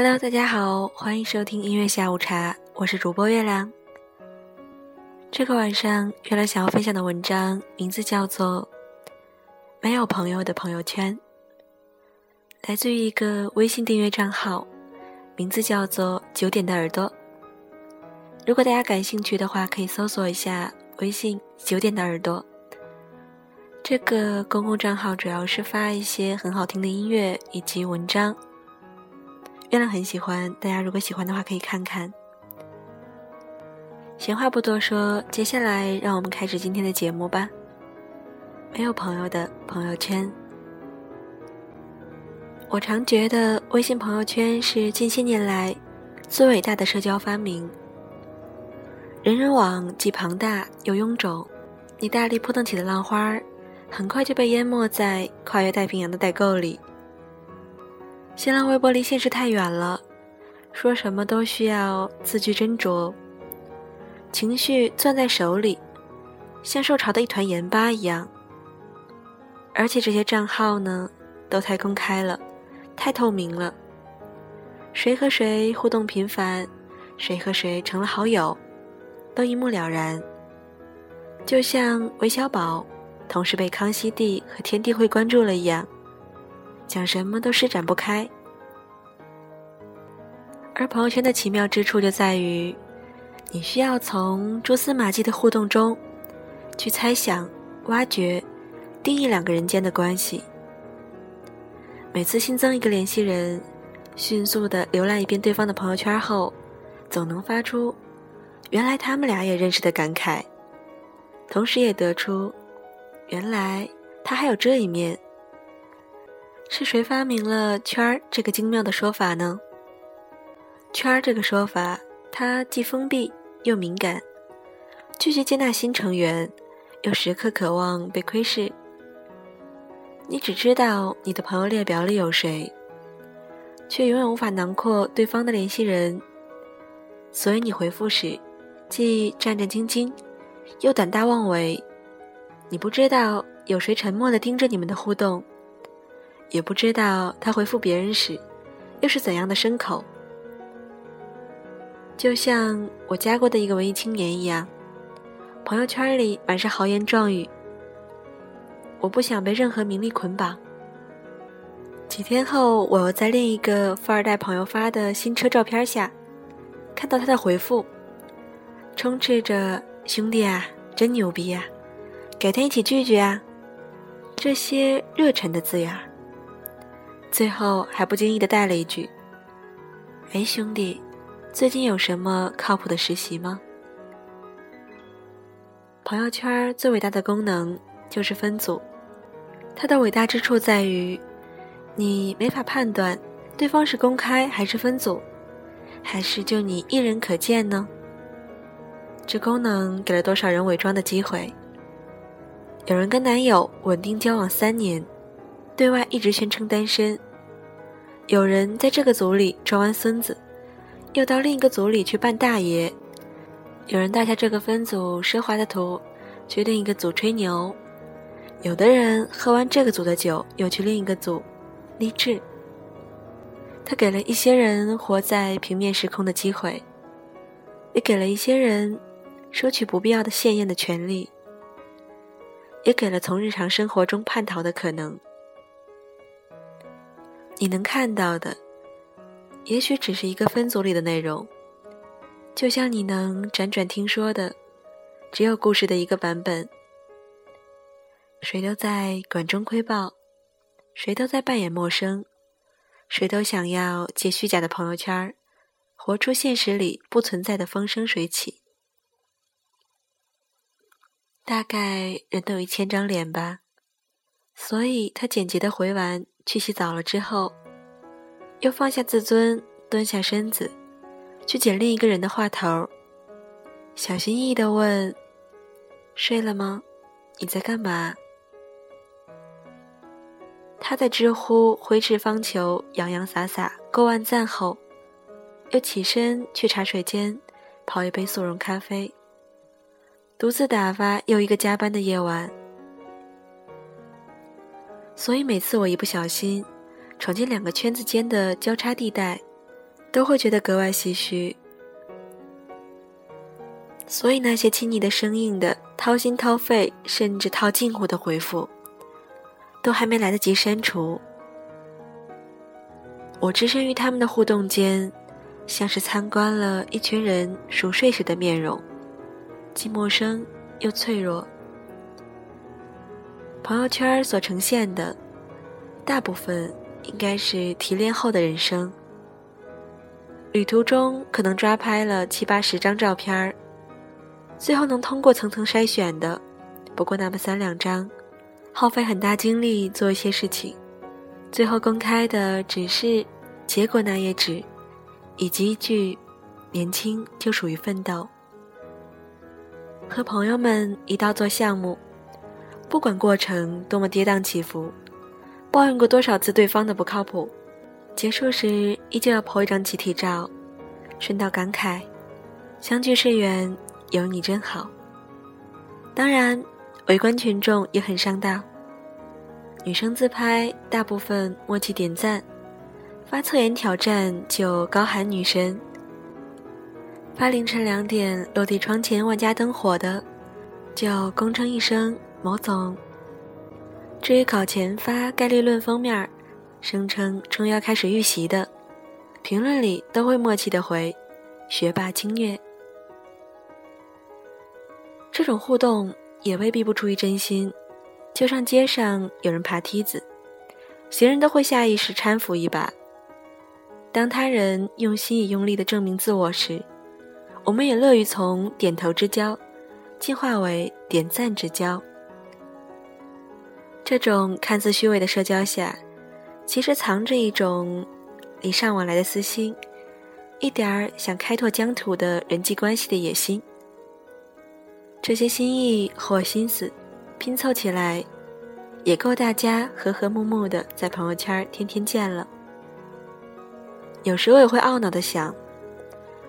Hello，大家好，欢迎收听音乐下午茶，我是主播月亮。这个晚上，月亮想要分享的文章名字叫做《没有朋友的朋友圈》，来自于一个微信订阅账号，名字叫做“九点的耳朵”。如果大家感兴趣的话，可以搜索一下微信“九点的耳朵”。这个公共账号主要是发一些很好听的音乐以及文章。月亮很喜欢，大家如果喜欢的话可以看看。闲话不多说，接下来让我们开始今天的节目吧。没有朋友的朋友圈，我常觉得微信朋友圈是近些年来最伟大的社交发明。人人网既庞大又臃肿，你大力扑腾起的浪花，很快就被淹没在跨越太平洋的代购里。新浪微博离现实太远了，说什么都需要字句斟酌，情绪攥在手里，像受潮的一团盐巴一样。而且这些账号呢，都太公开了，太透明了，谁和谁互动频繁，谁和谁成了好友，都一目了然。就像韦小宝同时被康熙帝和天地会关注了一样。讲什么都施展不开，而朋友圈的奇妙之处就在于，你需要从蛛丝马迹的互动中，去猜想、挖掘、定义两个人间的关系。每次新增一个联系人，迅速的浏览一遍对方的朋友圈后，总能发出“原来他们俩也认识”的感慨，同时也得出“原来他还有这一面”。是谁发明了“圈儿”这个精妙的说法呢？“圈儿”这个说法，它既封闭又敏感，拒绝接纳新成员，又时刻渴望被窥视。你只知道你的朋友列表里有谁，却永远无法囊括对方的联系人。所以你回复时，既战战兢兢，又胆大妄为。你不知道有谁沉默地盯着你们的互动。也不知道他回复别人时，又是怎样的牲口。就像我加过的一个文艺青年一样，朋友圈里满是豪言壮语。我不想被任何名利捆绑。几天后，我又在另一个富二代朋友发的新车照片下，看到他的回复，充斥着“兄弟啊，真牛逼啊，改天一起聚聚啊”这些热忱的字眼儿。最后还不经意的带了一句：“哎，兄弟，最近有什么靠谱的实习吗？”朋友圈最伟大的功能就是分组，它的伟大之处在于，你没法判断对方是公开还是分组，还是就你一人可见呢？这功能给了多少人伪装的机会？有人跟男友稳定交往三年。对外一直宣称单身，有人在这个组里装完孙子，又到另一个组里去扮大爷；有人带下这个分组奢华的图，去另一个组吹牛；有的人喝完这个组的酒，又去另一个组励志。他给了一些人活在平面时空的机会，也给了一些人收取不必要的鲜艳的权利，也给了从日常生活中叛逃的可能。你能看到的，也许只是一个分组里的内容，就像你能辗转听说的，只有故事的一个版本。谁都在管中窥豹，谁都在扮演陌生，谁都想要借虚假的朋友圈，活出现实里不存在的风生水起。大概人都有一千张脸吧，所以他简洁的回完。去洗澡了之后，又放下自尊，蹲下身子，去捡另一个人的话头，小心翼翼地问：“睡了吗？你在干嘛？”他在知乎挥斥方遒、洋洋洒洒过万赞后，又起身去茶水间泡一杯速溶咖啡，独自打发又一个加班的夜晚。所以每次我一不小心闯进两个圈子间的交叉地带，都会觉得格外唏嘘。所以那些亲昵的、生硬的、掏心掏肺，甚至套近乎的回复，都还没来得及删除，我置身于他们的互动间，像是参观了一群人熟睡时的面容，既陌生又脆弱。朋友圈所呈现的，大部分应该是提炼后的人生。旅途中可能抓拍了七八十张照片儿。最后能通过层层筛选的，不过那么三两张，耗费很大精力做一些事情，最后公开的只是结果那页纸，以及一句“年轻就属于奋斗”。和朋友们一道做项目，不管过程多么跌宕起伏，抱怨过多少次对方的不靠谱，结束时依旧要拍一张集体照，顺道感慨：相聚是缘。有你真好。当然，围观群众也很上道。女生自拍大部分默契点赞，发侧颜挑战就高喊女神，发凌晨两点落地窗前万家灯火的，就恭称一声某总。至于考前发概率论封面，声称终于要开始预习的，评论里都会默契的回：学霸精虐。这种互动也未必不出于真心，就像街上有人爬梯子，行人都会下意识搀扶一把。当他人用心以用力的证明自我时，我们也乐于从点头之交，进化为点赞之交。这种看似虚伪的社交下，其实藏着一种礼尚往来的私心，一点儿想开拓疆土的人际关系的野心。这些心意或心思拼凑起来，也够大家和和睦睦的在朋友圈天天见了。有时我也会懊恼的想，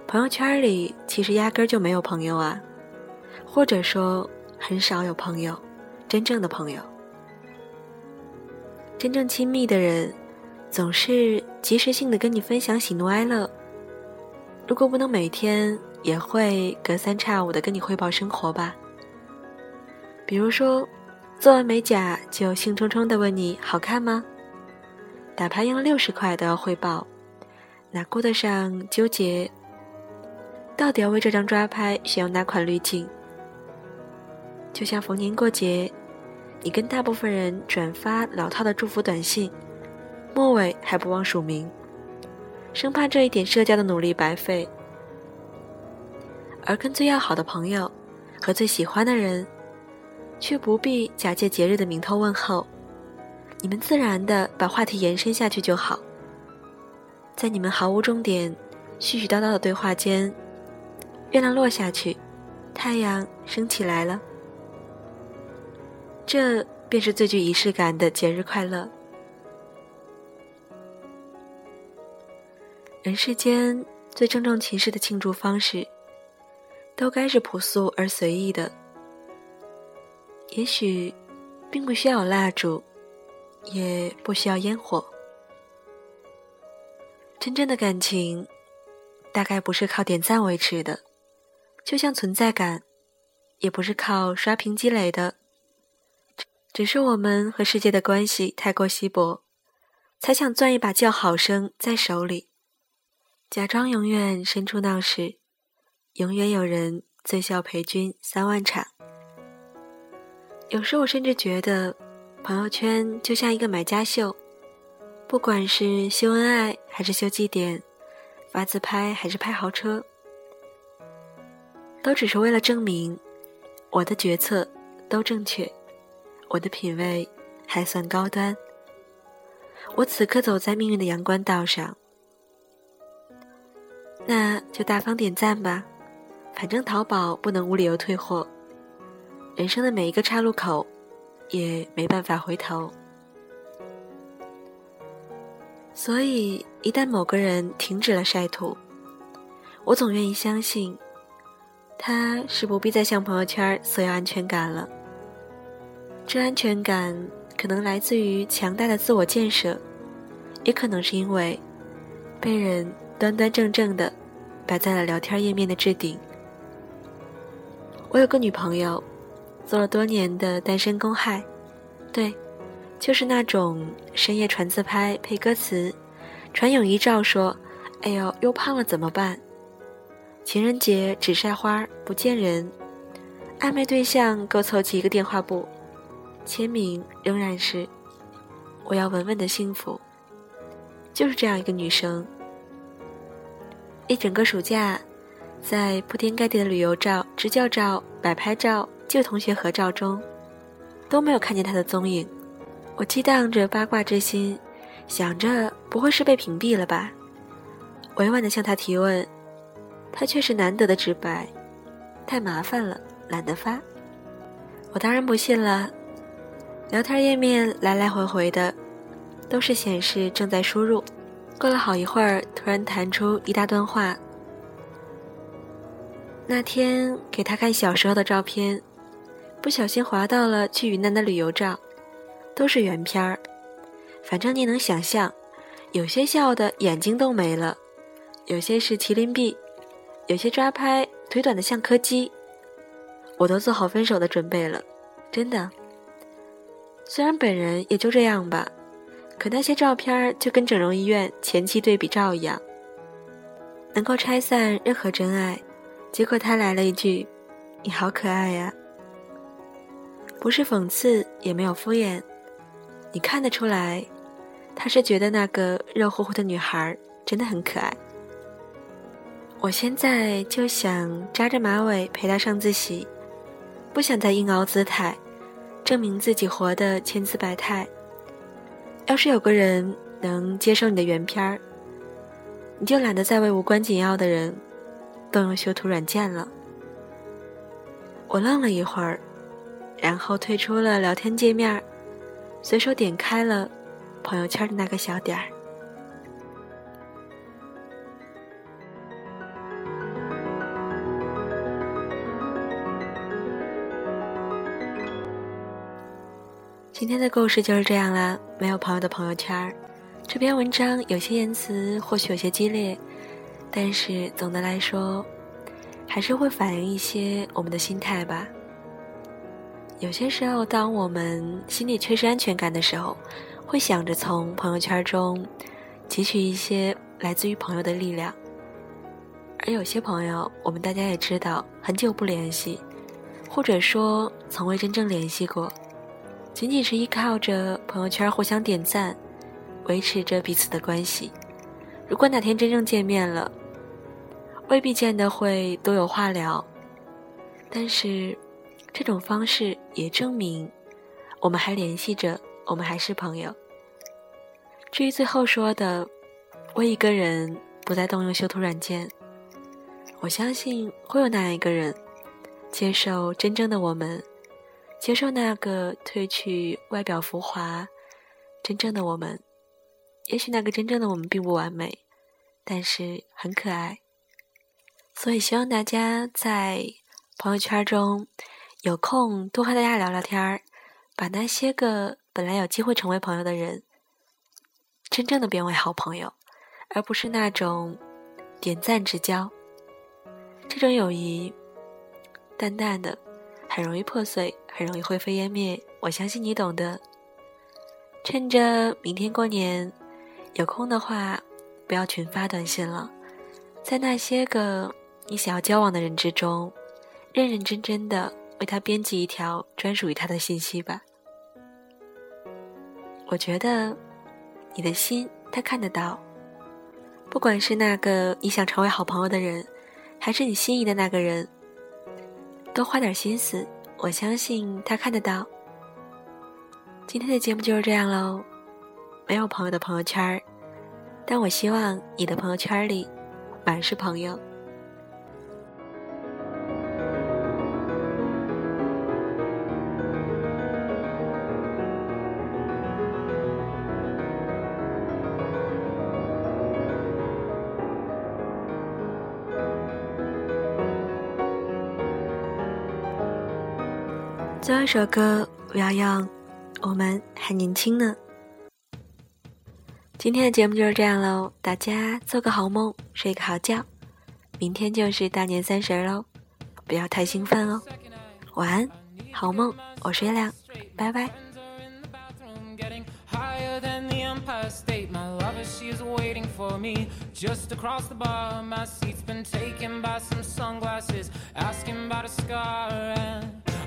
朋友圈里其实压根儿就没有朋友啊，或者说很少有朋友，真正的朋友，真正亲密的人，总是及时性的跟你分享喜怒哀乐。如果不能每天。也会隔三差五的跟你汇报生活吧，比如说，做完美甲就兴冲冲的问你好看吗？打牌赢了六十块都要汇报，哪顾得上纠结？到底要为这张抓拍选用哪款滤镜？就像逢年过节，你跟大部分人转发老套的祝福短信，末尾还不忘署名，生怕这一点社交的努力白费。而跟最要好的朋友和最喜欢的人，却不必假借节日的名头问候，你们自然的把话题延伸下去就好。在你们毫无重点、絮絮叨叨的对话间，月亮落下去，太阳升起来了，这便是最具仪式感的节日快乐。人世间最郑重其事的庆祝方式。都该是朴素而随意的，也许，并不需要蜡烛，也不需要烟火。真正的感情，大概不是靠点赞维持的，就像存在感，也不是靠刷屏积累的。只是我们和世界的关系太过稀薄，才想攥一把叫好声在手里，假装永远身处闹市。永远有人醉笑陪君三万场。有时我甚至觉得，朋友圈就像一个买家秀，不管是秀恩爱还是秀绩点，发自拍还是拍豪车，都只是为了证明我的决策都正确，我的品味还算高端。我此刻走在命运的阳关道上，那就大方点赞吧。反正淘宝不能无理由退货，人生的每一个岔路口，也没办法回头。所以，一旦某个人停止了晒图，我总愿意相信，他是不必再向朋友圈索要安全感了。这安全感可能来自于强大的自我建设，也可能是因为被人端端正正的摆在了聊天页面的置顶。我有个女朋友，做了多年的单身公害，对，就是那种深夜传自拍配歌词，传泳衣照说：“哎呦，又胖了怎么办？”情人节只晒花不见人，暧昧对象够凑齐一个电话簿，签名仍然是“我要稳稳的幸福”。就是这样一个女生，一整个暑假，在铺天盖地的旅游照、支教照、摆拍照、旧同学合照中，都没有看见她的踪影。我激荡着八卦之心，想着不会是被屏蔽了吧？委婉的向她提问，她却是难得的直白：“太麻烦了，懒得发。”我当然不信了。聊天页面来来回回的。都是显示正在输入，过了好一会儿，突然弹出一大段话。那天给他看小时候的照片，不小心滑到了去云南的旅游照，都是原片儿。反正你能想象，有些笑的眼睛都没了，有些是麒麟臂，有些抓拍腿短的像柯基。我都做好分手的准备了，真的。虽然本人也就这样吧。可那些照片就跟整容医院前期对比照一样，能够拆散任何真爱。结果他来了一句：“你好可爱呀。”不是讽刺，也没有敷衍，你看得出来，他是觉得那个热乎乎的女孩真的很可爱。我现在就想扎着马尾陪他上自习，不想再硬凹姿态，证明自己活得千姿百态。要是有个人能接受你的原片儿，你就懒得再为无关紧要的人动用修图软件了。我愣了一会儿，然后退出了聊天界面，随手点开了朋友圈的那个小点儿。今天的故事就是这样啦。没有朋友的朋友圈，这篇文章有些言辞或许有些激烈，但是总的来说，还是会反映一些我们的心态吧。有些时候，当我们心里缺失安全感的时候，会想着从朋友圈中汲取一些来自于朋友的力量。而有些朋友，我们大家也知道，很久不联系，或者说从未真正联系过。仅仅是依靠着朋友圈互相点赞，维持着彼此的关系。如果哪天真正见面了，未必见得会多有话聊。但是，这种方式也证明，我们还联系着，我们还是朋友。至于最后说的，为一个人不再动用修图软件，我相信会有那样一个人，接受真正的我们。接受那个褪去外表浮华、真正的我们。也许那个真正的我们并不完美，但是很可爱。所以希望大家在朋友圈中有空多和大家聊聊天儿，把那些个本来有机会成为朋友的人，真正的变为好朋友，而不是那种点赞之交。这种友谊，淡淡的。很容易破碎，很容易灰飞烟灭。我相信你懂得。趁着明天过年，有空的话，不要群发短信了，在那些个你想要交往的人之中，认认真真的为他编辑一条专属于他的信息吧。我觉得，你的心他看得到。不管是那个你想成为好朋友的人，还是你心仪的那个人。多花点心思，我相信他看得到。今天的节目就是这样喽，没有朋友的朋友圈但我希望你的朋友圈里满是朋友。最后一首歌，不要让我们还年轻呢。今天的节目就是这样喽，大家做个好梦，睡个好觉。明天就是大年三十喽，不要太兴奋哦。晚安，好梦，我是月亮，拜拜。